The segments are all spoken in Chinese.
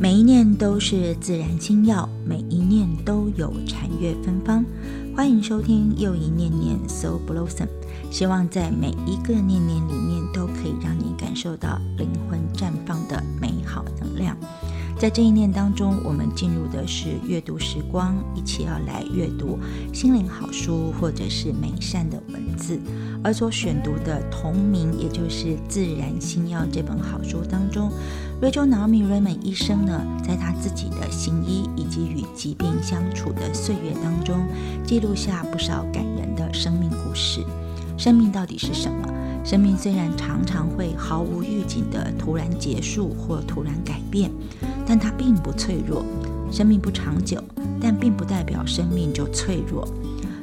每一念都是自然心药，每一念都有禅悦芬芳。欢迎收听又一念念 So Blossom，希望在每一个念念里面都可以让你感受到灵魂绽放的美好能量。在这一念当中，我们进入的是阅读时光，一起要来阅读心灵好书或者是美善的文字。而所选读的同名，也就是《自然心药》这本好书当中，Rachel Naomi Remen 医生呢，在他自己的行医以及与疾病相处的岁月当中，记录下不少感人的生命故事。生命到底是什么？生命虽然常常会毫无预警的突然结束或突然改变，但它并不脆弱。生命不长久，但并不代表生命就脆弱。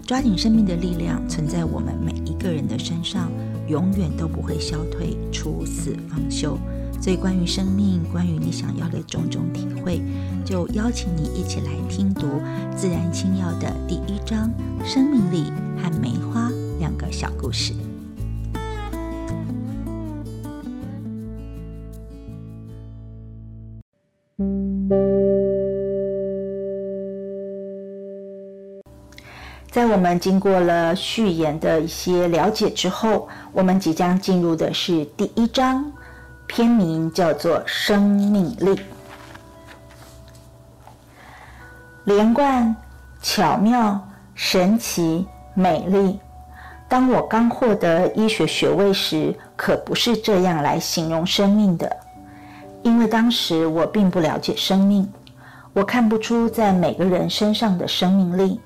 抓紧生命的力量，存在我们每一个人的身上，永远都不会消退，初死方休。所以，关于生命，关于你想要的种种体会，就邀请你一起来听读《自然清药》的第一章《生命力和梅花》两个小故事。我们经过了序言的一些了解之后，我们即将进入的是第一章，篇名叫做《生命力》。连贯、巧妙、神奇、美丽。当我刚获得医学学位时，可不是这样来形容生命的，因为当时我并不了解生命，我看不出在每个人身上的生命力。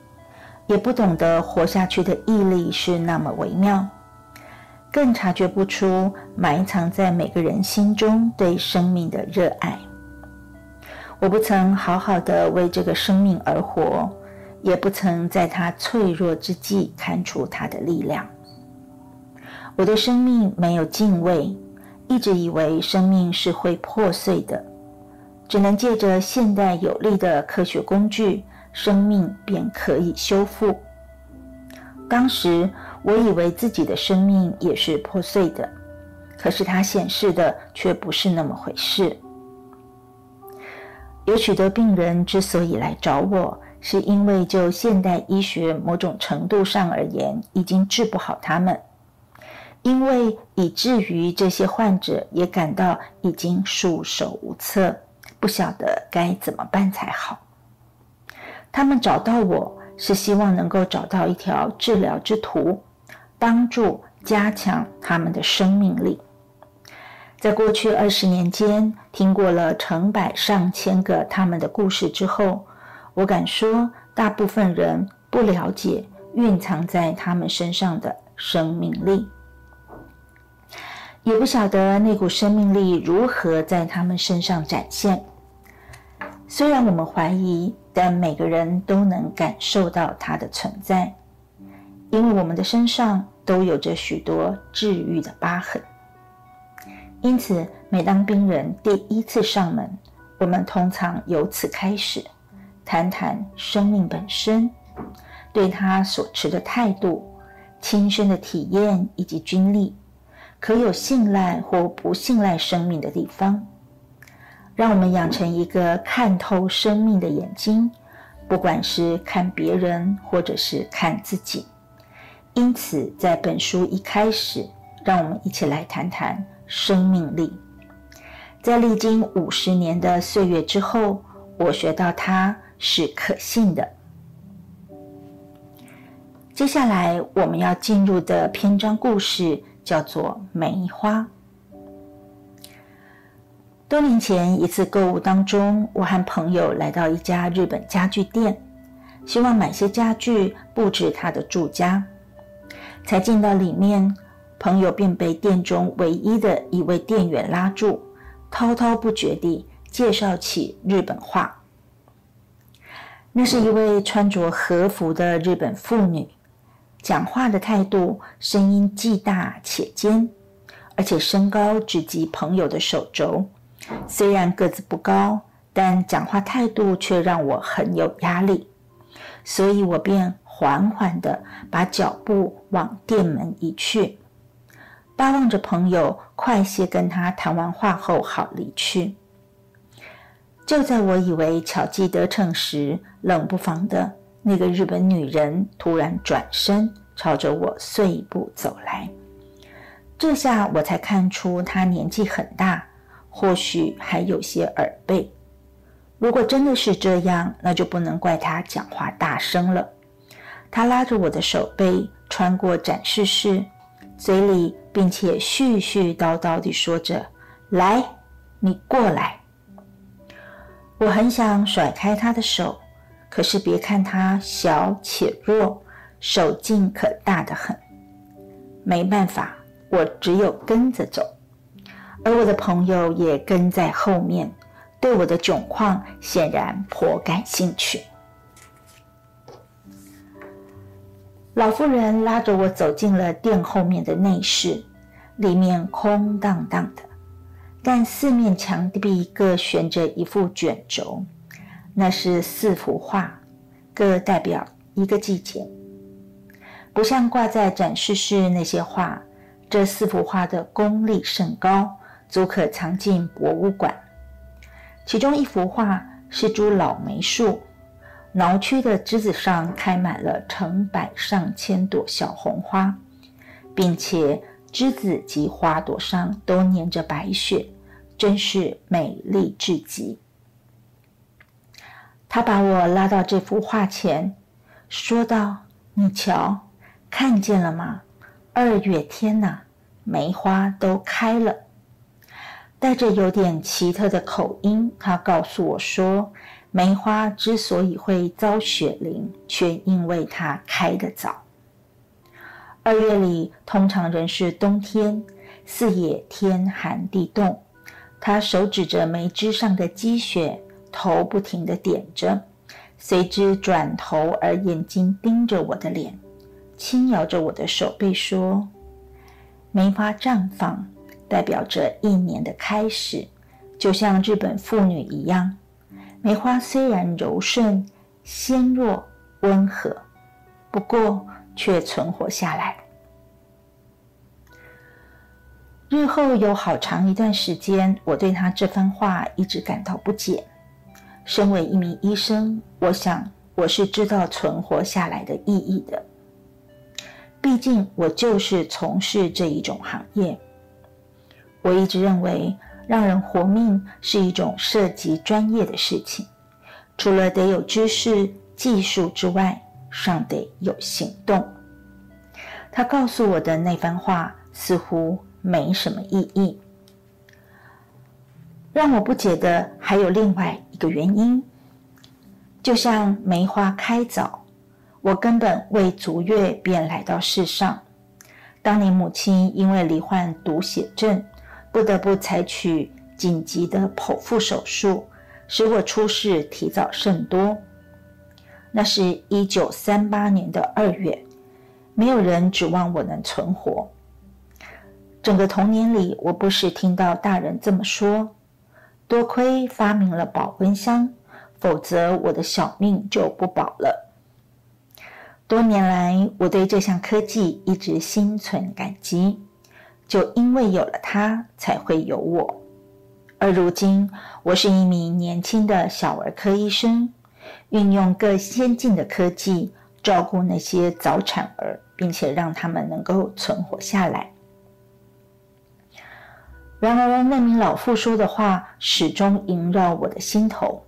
也不懂得活下去的毅力是那么微妙，更察觉不出埋藏在每个人心中对生命的热爱。我不曾好好的为这个生命而活，也不曾在他脆弱之际看出他的力量。我对生命没有敬畏，一直以为生命是会破碎的，只能借着现代有力的科学工具。生命便可以修复。当时我以为自己的生命也是破碎的，可是它显示的却不是那么回事。有许多病人之所以来找我，是因为就现代医学某种程度上而言，已经治不好他们，因为以至于这些患者也感到已经束手无策，不晓得该怎么办才好。他们找到我是希望能够找到一条治疗之途，帮助加强他们的生命力。在过去二十年间，听过了成百上千个他们的故事之后，我敢说，大部分人不了解蕴藏在他们身上的生命力，也不晓得那股生命力如何在他们身上展现。虽然我们怀疑。但每个人都能感受到它的存在，因为我们的身上都有着许多治愈的疤痕。因此，每当病人第一次上门，我们通常由此开始，谈谈生命本身，对他所持的态度、亲身的体验以及经历，可有信赖或不信赖生命的地方。让我们养成一个看透生命的眼睛，不管是看别人或者是看自己。因此，在本书一开始，让我们一起来谈谈生命力。在历经五十年的岁月之后，我学到它是可信的。接下来我们要进入的篇章故事叫做《梅花》。多年前一次购物当中，我和朋友来到一家日本家具店，希望买些家具布置他的住家。才进到里面，朋友便被店中唯一的一位店员拉住，滔滔不绝地介绍起日本话。那是一位穿着和服的日本妇女，讲话的态度，声音既大且尖，而且身高只及朋友的手肘。虽然个子不高，但讲话态度却让我很有压力，所以我便缓缓地把脚步往店门移去，巴望着朋友快些跟他谈完话后好离去。就在我以为巧计得逞时，冷不防的那个日本女人突然转身，朝着我碎步走来。这下我才看出她年纪很大，或许还有些耳背。如果真的是这样，那就不能怪他讲话大声了。他拉着我的手背，穿过展示室，嘴里并且絮絮叨叨地说着：“来，你过来。”我很想甩开他的手，可是别看他小且弱，手劲可大得很。没办法，我只有跟着走，而我的朋友也跟在后面，对我的窘况显然颇感兴趣。老妇人拉着我走进了店后面的内室，里面空荡荡的。但四面墙壁各悬着一副卷轴，那是四幅画，各代表一个季节。不像挂在展示室那些画，这四幅画的功力甚高，足可藏进博物馆。其中一幅画是株老梅树，挠曲的枝子上开满了成百上千朵小红花，并且。枝子及花朵上都粘着白雪，真是美丽至极。他把我拉到这幅画前，说道：“你瞧，看见了吗？二月天呐，梅花都开了。”带着有点奇特的口音，他告诉我说：“梅花之所以会遭雪淋，却因为它开得早。”二月里通常仍是冬天，四野天寒地冻。他手指着梅枝上的积雪，头不停地点着，随之转头而眼睛盯着我的脸，轻摇着我的手背说：“梅花绽放，代表着一年的开始，就像日本妇女一样。梅花虽然柔顺、纤弱、温和，不过……”却存活下来。日后有好长一段时间，我对他这番话一直感到不解。身为一名医生，我想我是知道存活下来的意义的。毕竟我就是从事这一种行业。我一直认为，让人活命是一种涉及专业的事情，除了得有知识、技术之外。尚得有行动。他告诉我的那番话似乎没什么意义。让我不解的还有另外一个原因，就像梅花开早，我根本未足月便来到世上。当年母亲因为罹患毒血症，不得不采取紧急的剖腹手术，使我出世提早甚多。那是一九三八年的二月，没有人指望我能存活。整个童年里，我不时听到大人这么说：“多亏发明了保温箱，否则我的小命就不保了。”多年来，我对这项科技一直心存感激，就因为有了它，才会有我。而如今，我是一名年轻的小儿科医生。运用更先进的科技照顾那些早产儿，并且让他们能够存活下来。然而，那名老妇说的话始终萦绕我的心头。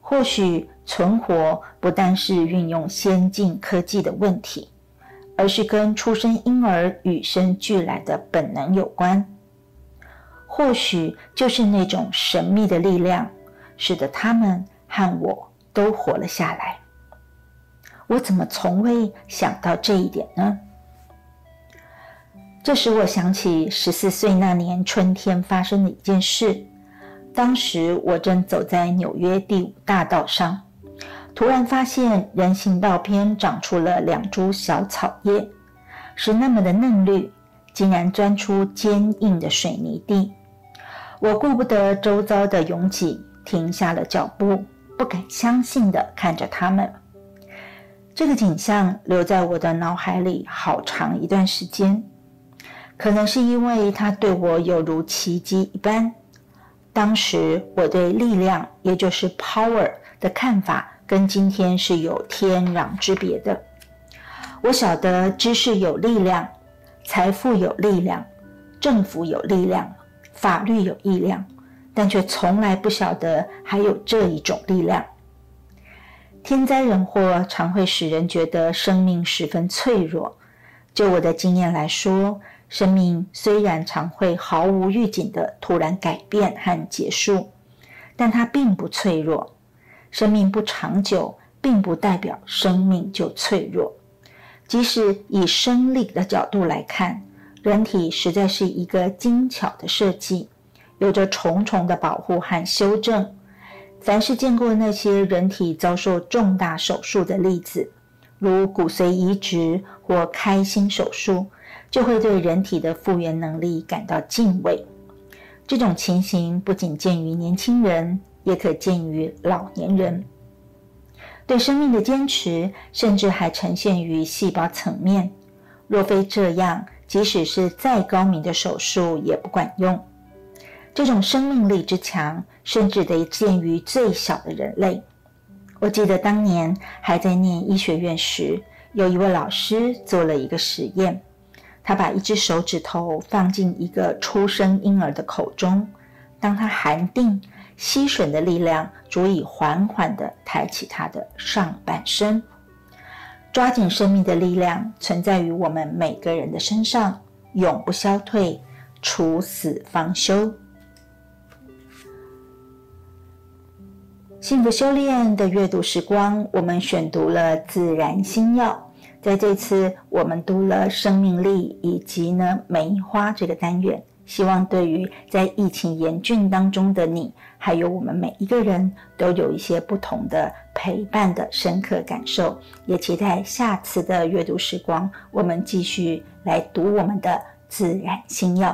或许存活不单是运用先进科技的问题，而是跟出生婴儿与生俱来的本能有关。或许就是那种神秘的力量，使得他们和我。都活了下来，我怎么从未想到这一点呢？这使我想起十四岁那年春天发生的一件事。当时我正走在纽约第五大道上，突然发现人行道边长出了两株小草叶，是那么的嫩绿，竟然钻出坚硬的水泥地。我顾不得周遭的拥挤，停下了脚步。不敢相信地看着他们，这个景象留在我的脑海里好长一段时间。可能是因为它对我有如奇迹一般，当时我对力量，也就是 power 的看法，跟今天是有天壤之别的。我晓得知识有力量，财富有力量，政府有力量，法律有力量，但却从来不晓得还有这一种力量。天灾人祸常会使人觉得生命十分脆弱。就我的经验来说，生命虽然常会毫无预警的突然改变和结束，但它并不脆弱。生命不长久，并不代表生命就脆弱。即使以生理的角度来看，人体实在是一个精巧的设计，有着重重的保护和修正。凡是见过那些人体遭受重大手术的例子，如骨髓移植或开心手术，就会对人体的复原能力感到敬畏。这种情形不仅见于年轻人，也可见于老年人。对生命的坚持，甚至还呈现于细胞层面。若非这样，即使是再高明的手术也不管用。这种生命力之强，甚至得见于最小的人类。我记得当年还在念医学院时，有一位老师做了一个实验，他把一只手指头放进一个出生婴儿的口中，当他含定，吸吮的力量足以缓缓地抬起他的上半身。抓紧生命的力量存在于我们每个人的身上，永不消退，处死方休。幸福修炼的阅读时光，我们选读了《自然星耀》。在这次，我们读了生命力以及呢梅花这个单元，希望对于在疫情严峻当中的你，还有我们每一个人都有一些不同的陪伴的深刻感受。也期待下次的阅读时光，我们继续来读我们的《自然星药》。